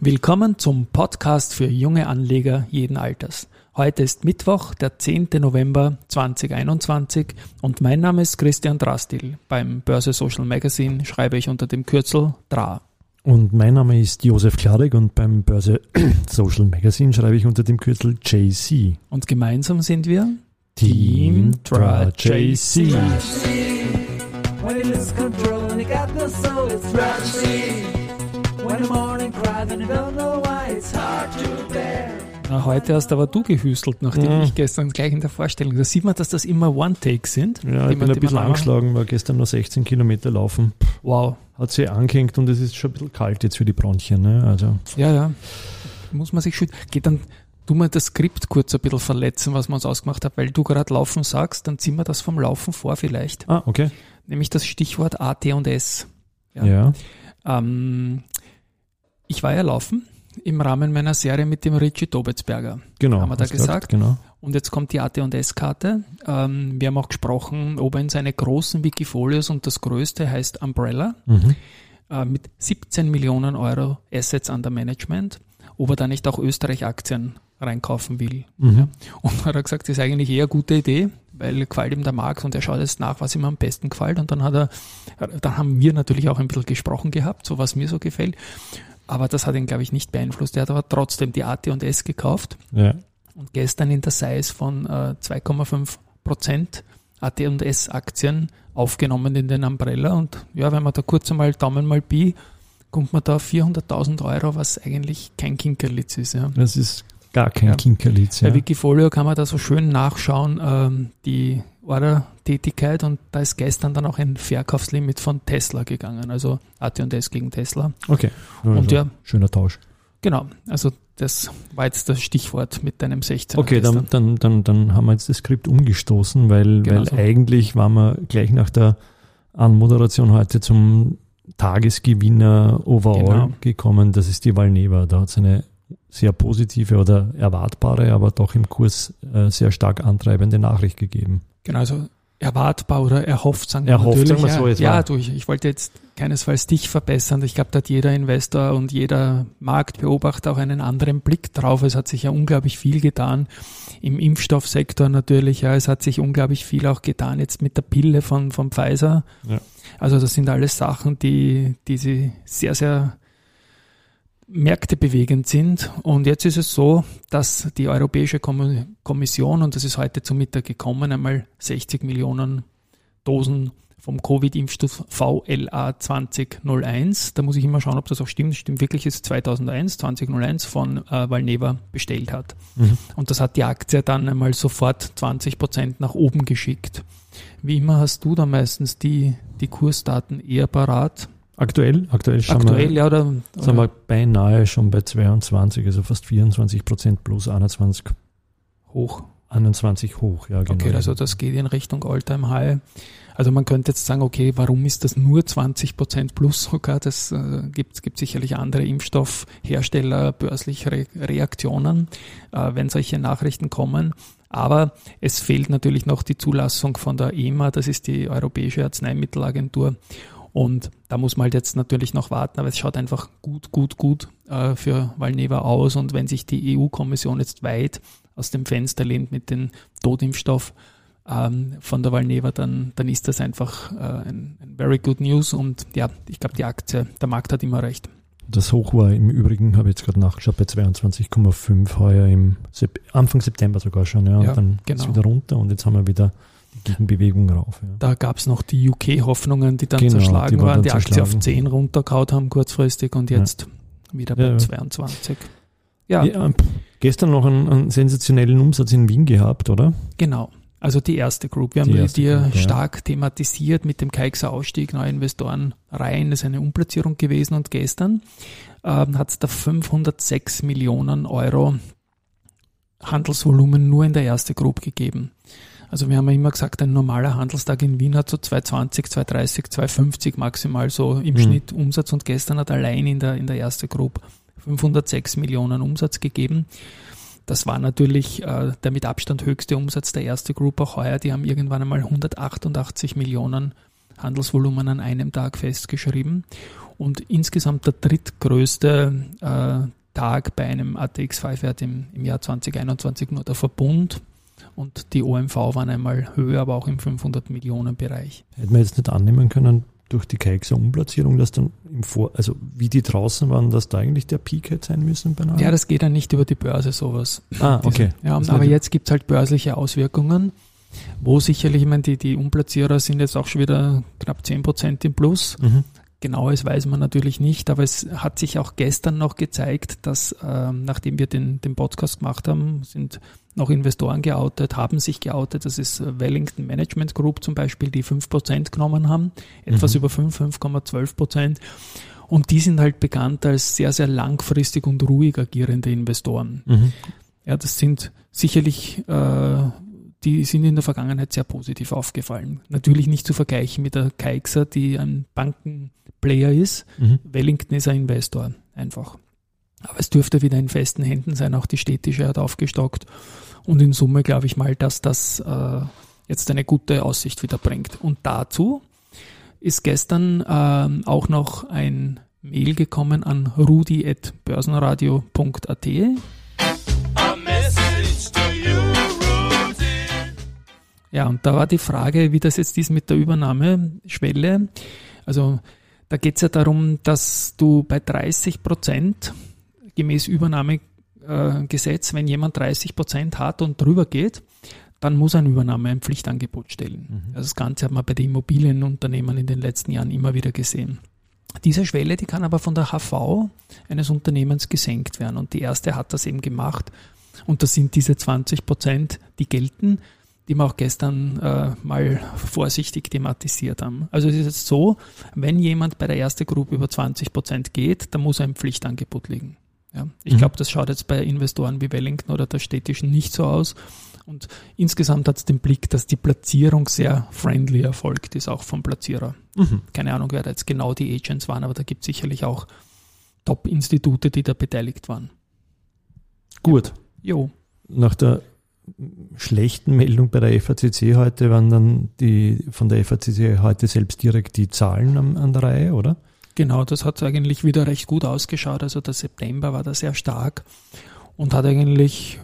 Willkommen zum Podcast für junge Anleger jeden Alters. Heute ist Mittwoch, der 10. November 2021 und mein Name ist Christian Drastil. Beim Börse Social Magazine schreibe ich unter dem Kürzel DRA. Und mein Name ist Josef Klarek und beim Börse Social Magazine schreibe ich unter dem Kürzel JC. Und gemeinsam sind wir Team DRA JC. When it loses control and it got no soul, it's Rusty. When the morning cries and you don't know why, it's hard to bear. Na, heute hast aber du gehüstelt, nachdem Ja. ich gestern gleich in der Vorstellung. Da sieht man, dass das immer One-Takes sind. Ja, ich man- bin ein bisschen man angeschlagen, war gestern noch 16 Kilometer laufen. Wow. Hat sich angehängt und es ist schon ein bisschen kalt jetzt für die Bronchien. Ne? Also, Ja, ja. Muss man sich schützen. Geht dann, tu mal das Skript kurz ein bisschen verletzen, was wir uns ausgemacht haben, weil du gerade Laufen sagst, dann ziehen wir das vom Laufen vor vielleicht. ah, okay. Nämlich das Stichwort AT und S. Ja. Ja. Ähm, ich war ja laufen im Rahmen meiner Serie mit dem Richie Dobetsberger. genau. Haben wir da gesagt? Genau. Und jetzt kommt die AT&S-Karte. Ähm, wir haben auch gesprochen, ob er in seine großen Wikifolios und das größte heißt Umbrella Mhm. äh, mit 17 Millionen Euro Assets under Management, ob er da nicht auch Österreich-Aktien reinkaufen will. Mhm. Und dann hat er gesagt, das ist eigentlich eher eine gute Idee, weil gefällt ihm der Markt und er schaut jetzt nach, was ihm am besten gefällt. Und dann hat er, dann haben wir natürlich auch ein bisschen gesprochen gehabt, so was mir so gefällt. Aber das hat ihn, glaube ich, nicht beeinflusst. Er hat aber trotzdem die AT&S gekauft Ja. und gestern in der Size von äh, 2,5 Prozent AT&S-Aktien aufgenommen in den Umbrella. Und ja, wenn man da kurz einmal Daumen mal Pi, kommt man da auf 400.000 Euro, was eigentlich kein Kinkerlitz ist. Ja. Das ist gar kein Ja. Kinkerlitz. Bei Ja. Wikifolio kann man da so schön nachschauen, ähm, die Order-Tätigkeit und da ist gestern dann auch ein Verkaufslimit von Tesla gegangen, also AT&S gegen Tesla. Okay. Und Also, ja, Schöner Tausch. genau, also das war jetzt das Stichwort mit deinem 16. Okay, dann, dann, dann, dann haben wir jetzt das Skript umgestoßen, weil, Genau weil so. eigentlich waren wir gleich nach der Anmoderation heute zum Tagesgewinner overall Genau. gekommen. Das ist die Valneva. Da hat es eine sehr positive oder erwartbare, aber doch im Kurs äh, sehr stark antreibende Nachricht gegeben. Genau, also erwartbar oder erhofft, sagen wir Erhofft, natürlich. sagen wir ja, so, jetzt ja war- du, ich, ich wollte jetzt keinesfalls dich verbessern. Ich glaube, da hat jeder Investor und jeder Marktbeobachter auch einen anderen Blick drauf. Es hat sich ja unglaublich viel getan im Impfstoffsektor natürlich. Ja, es hat sich unglaublich viel auch getan jetzt mit der Pille von, von Pfizer. Ja. Also das sind alles Sachen, die, die sie sehr, sehr märktebewegend sind. Und jetzt ist es so, dass die Europäische Kommi- Kommission, und das ist heute zum Mittag gekommen, einmal 60 Millionen Dosen vom Covid-Impfstoff VLA 2001. Da muss ich immer schauen, ob das auch stimmt. Stimmt wirklich, ist 2001, 2001 von äh, Valneva bestellt hat. Mhm. Und das hat die Aktie dann einmal sofort 20 Prozent nach oben geschickt. Wie immer hast du da meistens die, die Kursdaten eher parat. Aktuell, aktuell, schauen Aktuell, wir, ja, oder, sind wir beinahe schon bei 22, also fast 24 Prozent plus 21, hoch. 21 hoch. Ja, genau. Okay, also das geht in Richtung All-Time High. Also man könnte jetzt sagen, okay, warum ist das nur 20 Prozent plus sogar? Das äh, gibt, gibt sicherlich andere Impfstoffhersteller, börsliche Re Reaktionen, äh, wenn solche Nachrichten kommen. Aber es fehlt natürlich noch die Zulassung von der EMA, das ist die Europäische Arzneimittelagentur. Und da muss man halt jetzt natürlich noch warten, aber es schaut einfach gut, gut, gut äh, für Valneva aus. Und wenn sich die EU-Kommission jetzt weit aus dem Fenster lehnt mit dem Totimpfstoff ähm, von der Valneva, dann, dann ist das einfach äh, ein, ein very good news. Und ja, ich glaube, die Aktie, der Markt hat immer recht. Das Hoch war im Übrigen, habe ich jetzt gerade nachgeschaut, bei 22,5 heuer im Anfang September sogar schon. Ja, Ja, und dann genau. ist wieder runter und jetzt haben wir wieder Gegenbewegung rauf. Ja. Da gab es noch die UK-Hoffnungen, die dann Genau, zerschlagen die waren dann die Aktie auf zerschlagen. 10 runtergehauen haben kurzfristig und jetzt wieder bei Ja, ja. 22. Ja, Ja, gestern noch einen, einen sensationellen Umsatz in Wien gehabt, oder? Genau. Also die erste Group. Wir Die haben die, erste die Group, ja. stark thematisiert mit dem Keixer Ausstieg, neue Investoren rein. Das ist eine Umplatzierung gewesen und gestern ähm, hat es da 506 Millionen Euro Handelsvolumen nur in der ersten Group gegeben. Also wir haben ja immer gesagt, ein normaler Handelstag in Wien hat so 220, 230, 250 maximal so im Mhm. Schnitt Umsatz und gestern hat allein in der, in der ersten Group 506 Millionen Umsatz gegeben. Das war natürlich äh, der mit Abstand höchste Umsatz der erste Group auch heuer. Die haben irgendwann einmal 188 Millionen Handelsvolumen an einem Tag festgeschrieben. und insgesamt der drittgrößte äh, Tag bei einem ATX5-Wert im, im Jahr 2021 nur der Verbund und die OMV waren einmal höher, aber auch im 500 Millionen Bereich. Hätte man jetzt nicht annehmen können, durch die Keixer Umplatzierung, dass dann im Vor, also wie die draußen waren, dass da eigentlich der Peak hätte sein müssen bei Ja, das geht dann nicht über die Börse, sowas. Ah, okay. Ja, Das aber jetzt gibt's halt börsliche Auswirkungen, wo sicherlich, ich meine, die, die Umplatzierer sind jetzt auch schon wieder knapp 10% im Plus. Mhm. Genaues weiß man natürlich nicht, aber es hat sich auch gestern noch gezeigt, dass ähm, nachdem wir den, den Podcast gemacht haben, sind noch Investoren geoutet, haben sich geoutet. Das ist äh, Wellington Management Group zum Beispiel, die 5% genommen haben, etwas Mhm. über 5, 5,12%. Und die sind halt bekannt als sehr, sehr langfristig und ruhig agierende Investoren. Mhm. Ja, das sind sicherlich, äh, die sind in der Vergangenheit sehr positiv aufgefallen. Natürlich nicht zu vergleichen mit der Keixer, die ein Bankenplayer ist. Mhm. Wellington ist ein Investor, einfach. Aber es dürfte wieder in festen Händen sein. Auch die städtische hat aufgestockt. Und in Summe glaube ich mal, dass das äh, jetzt eine gute Aussicht wieder bringt. Und dazu ist gestern ähm, auch noch ein Mail gekommen an rudi.börsenradio.at. Ja, und da war die Frage, wie das jetzt ist mit der Übernahmeschwelle. Also da geht es ja darum, dass du bei 30 Prozent gemäß Übernahmegesetz, wenn jemand 30 Prozent hat und drüber geht, dann muss ein Übernahme ein Pflichtangebot stellen. Also das Ganze hat man bei den Immobilienunternehmen in den letzten Jahren immer wieder gesehen. Diese Schwelle, die kann aber von der HV eines Unternehmens gesenkt werden. Und die erste hat das eben gemacht. Und das sind diese 20 Prozent, die gelten, die wir auch gestern äh, mal vorsichtig thematisiert haben. Also es ist jetzt so, wenn jemand bei der ersten Gruppe über 20 Prozent geht, dann muss ein Pflichtangebot liegen. Ja. Ich Mhm. glaube, das schaut jetzt bei Investoren wie Wellington oder der städtischen nicht so aus. Und insgesamt hat es den Blick, dass die Platzierung sehr friendly erfolgt ist, auch vom Platzierer. Mhm. Keine Ahnung, wer da jetzt genau die Agents waren, aber da gibt es sicherlich auch Top-Institute, die da beteiligt waren. Gut. Jo. Nach der schlechten Meldung bei der FACC heute waren dann die von der FACC heute selbst direkt die Zahlen an, an der Reihe, oder? Genau, das hat eigentlich wieder recht gut ausgeschaut. Also der September war da sehr stark und hat eigentlich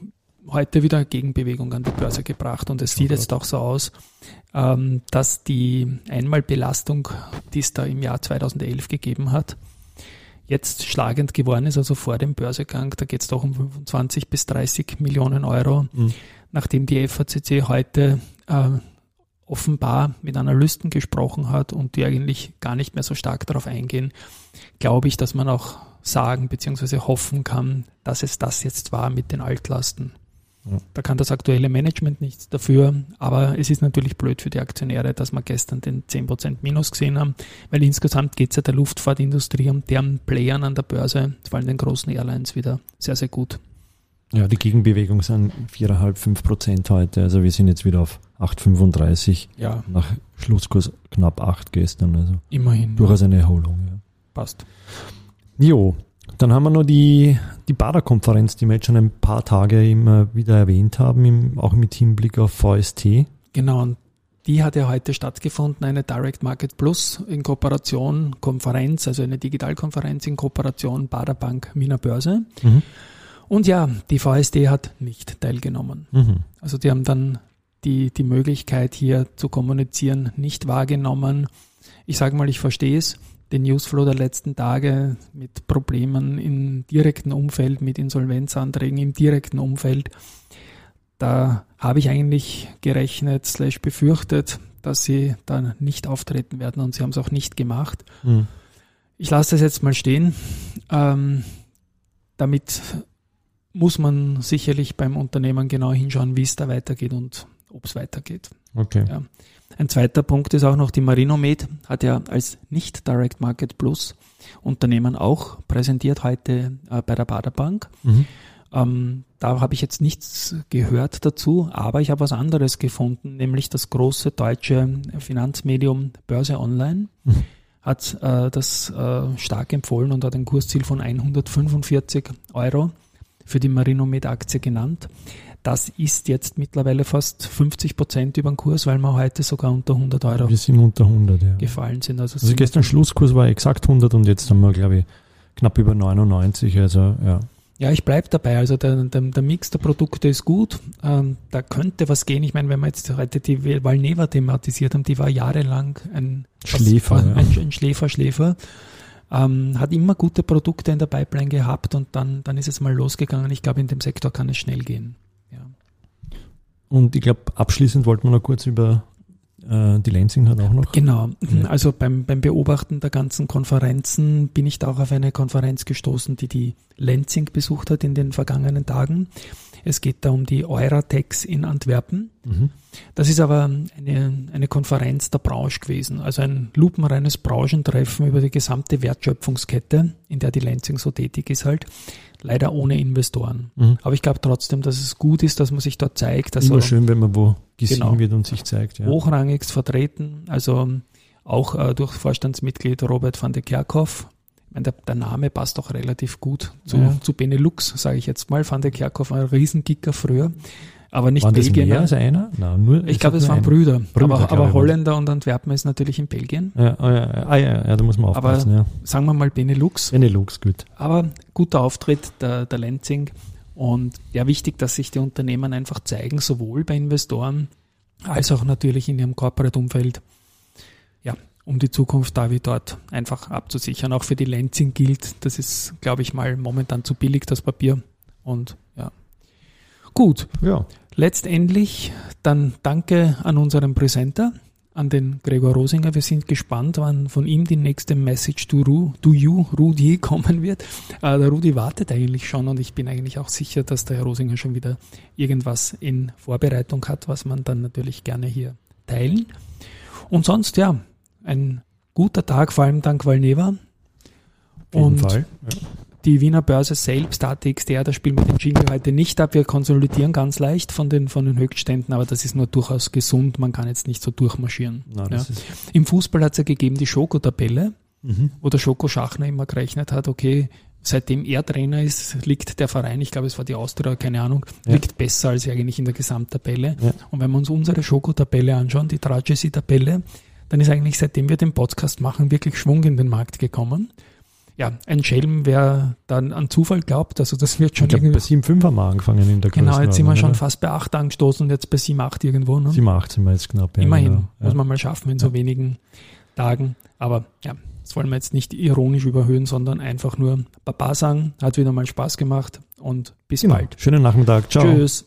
heute wieder Gegenbewegung an die Börse gebracht. Und es sieht jetzt auch so aus, ähm, dass die Einmalbelastung, die es da im Jahr 2011 gegeben hat, jetzt schlagend geworden ist, also vor dem Börsegang. Da geht es doch um 25 bis 30 Millionen Euro, Mhm. nachdem die FACC heute äh, offenbar mit Analysten gesprochen hat und die eigentlich gar nicht mehr so stark darauf eingehen, glaube ich, dass man auch sagen bzw. hoffen kann, dass es das jetzt war mit den Altlasten. Ja. Da kann das aktuelle Management nichts dafür, aber es ist natürlich blöd für die Aktionäre, dass wir gestern den 10% Minus gesehen haben, weil insgesamt geht es ja der Luftfahrtindustrie und deren Playern an der Börse, vor allem den großen Airlines, wieder sehr, sehr gut. Ja, die Gegenbewegung sind 4,5, 5 Prozent heute. Also wir sind jetzt wieder auf 8,35 Ja, nach Schlusskurs knapp 8 gestern. Also immerhin. durchaus eine Erholung. Ja. Passt. Jo, dann haben wir noch die, die Bader-Konferenz, die wir jetzt schon ein paar Tage immer wieder erwähnt haben, im, auch mit Hinblick auf VST. Genau, und die hat ja heute stattgefunden, eine Direct Market Plus in Kooperation, Konferenz, also eine Digitalkonferenz in Kooperation Bader Bank Wiener Börse. Mhm. Und ja, die VSD hat nicht teilgenommen. Mhm. Also die haben dann die, die Möglichkeit hier zu kommunizieren nicht wahrgenommen. Ich sage mal, ich verstehe es. Den Newsflow der letzten Tage mit Problemen im direkten Umfeld, mit Insolvenzanträgen im direkten Umfeld. Da habe ich eigentlich gerechnet, slash befürchtet, dass sie dann nicht auftreten werden und sie haben es auch nicht gemacht. Mhm. Ich lasse das jetzt mal stehen. Ähm, damit muss man sicherlich beim Unternehmen genau hinschauen, wie es da weitergeht und ob es weitergeht. Okay. Ja. Ein zweiter Punkt ist auch noch, die Marinomed hat ja als nicht Direct Market Plus Unternehmen auch präsentiert heute äh, bei der Baderbank. Mhm. Ähm, da habe ich jetzt nichts gehört dazu, aber ich habe was anderes gefunden, nämlich das große deutsche Finanzmedium Börse Online Mhm. hat äh, das äh, stark empfohlen und hat ein Kursziel von 145 Euro für die Marinomed-Aktie genannt. Das ist jetzt mittlerweile fast 50 Prozent über den Kurs, weil wir heute sogar unter 100 Euro Wir sind unter 100, ja. gefallen sind. Also, Also gestern Schlusskurs war exakt 100 und jetzt haben wir, glaube ich, knapp über 99. Also ja, Ja, ich bleib dabei. Also der, der, der Mix der Produkte ist gut. Ähm, da könnte was gehen. Ich meine, wenn wir jetzt heute die Valneva thematisiert haben, die war jahrelang ein Schläfer, was, ja. ein, ein Schläfer, Schläfer. Ähm, hat immer gute Produkte in der Pipeline gehabt und dann, dann ist es mal losgegangen. Ich glaube, in dem Sektor kann es schnell gehen. Ja. Und ich glaube, abschließend wollten wir noch kurz über äh, die Lansing hat auch noch. Genau. Also beim, beim Beobachten der ganzen Konferenzen bin ich da auch auf eine Konferenz gestoßen, die die Lenzing besucht hat in den vergangenen Tagen. Es geht da um die Euratex in Antwerpen. Mhm. Das ist aber eine, eine Konferenz der Branche gewesen, also ein lupenreines Branchentreffen über die gesamte Wertschöpfungskette, in der die Lenzing so tätig ist halt, leider ohne Investoren. Mhm. Aber ich glaube trotzdem, dass es gut ist, dass man sich dort zeigt. Also Immer schön, wenn man wo gesehen Genau. wird und sich zeigt. Ja. hochrangigst vertreten, also auch äh, durch Vorstandsmitglied Robert van de Kerkhoff. Meine, der, der Name passt auch relativ gut zu, Ja. zu Benelux, sage ich jetzt mal. Van de Kerkhoff war ein Riesenkicker früher, aber nicht Waren Belgier. mehr als einer? Nein, nur, ich glaube, es waren Brüder. Brüder, aber aber Holländer und Antwerpen ist natürlich in Belgien. Ja, ah, ja, ah, ja, ja, da muss man Aber- aufpassen. ja. Sagen wir mal Benelux. Benelux, gut. Aber guter Auftritt der, der Lenzing. Und ja, wichtig, dass sich die Unternehmen einfach zeigen, sowohl bei Investoren als auch natürlich in ihrem Corporate-Umfeld. Ja, um die Zukunft da wie dort einfach abzusichern. Auch für die Lenzing gilt, das ist, glaube ich, mal momentan zu billig, das Papier. Und ja. Gut, Ja, letztendlich dann danke an unseren Präsenter, an den Gregor Rosinger. Wir sind gespannt, wann von ihm die nächste Message to, Ru, to you, Rudi, kommen wird. Äh, der Rudi wartet eigentlich schon und ich bin eigentlich auch sicher, dass der Herr Rosinger schon wieder irgendwas in Vorbereitung hat, was man dann natürlich gerne hier teilen. Und sonst, ja, ein guter Tag, vor allem dank Valneva. Und Fall. die Wiener Börse selbst, ATXDR, das spielen wir den Jingle heute nicht ab. Wir konsolidieren ganz leicht von den, von den Höchstständen, aber das ist nur durchaus gesund. Man kann jetzt nicht so durchmarschieren. Nein, ja. Im Fußball hat es ja gegeben die Schoko-Tabelle, mhm. wo der Schoko Schachner immer gerechnet hat, okay, seitdem er Trainer ist, liegt der Verein, ich glaube es war die Austria, keine Ahnung, Ja. liegt besser als eigentlich in der Gesamttabelle. Ja. Und wenn wir uns unsere Schoko-Tabelle anschauen, die Tragedy-Tabelle, dann ist eigentlich seitdem wir den Podcast machen, wirklich Schwung in den Markt gekommen. Ja, ein Schelm, wer dann an Zufall glaubt, also das wird schon Ich glaube, bei irgendwie. 7,5 haben wir angefangen in der Genau, jetzt sind wir schon fast bei 8 angestoßen und jetzt bei 7, 8 irgendwo. Ne? 7,8 sind wir jetzt knapp. ja, Immerhin, genau. muss Ja. man mal schaffen in so wenigen Tagen. Aber ja, das wollen wir jetzt nicht ironisch überhöhen, sondern einfach nur Baba sagen. Hat wieder mal Spaß gemacht und bis Genau. bald. Schönen Nachmittag. Ciao. Tschüss.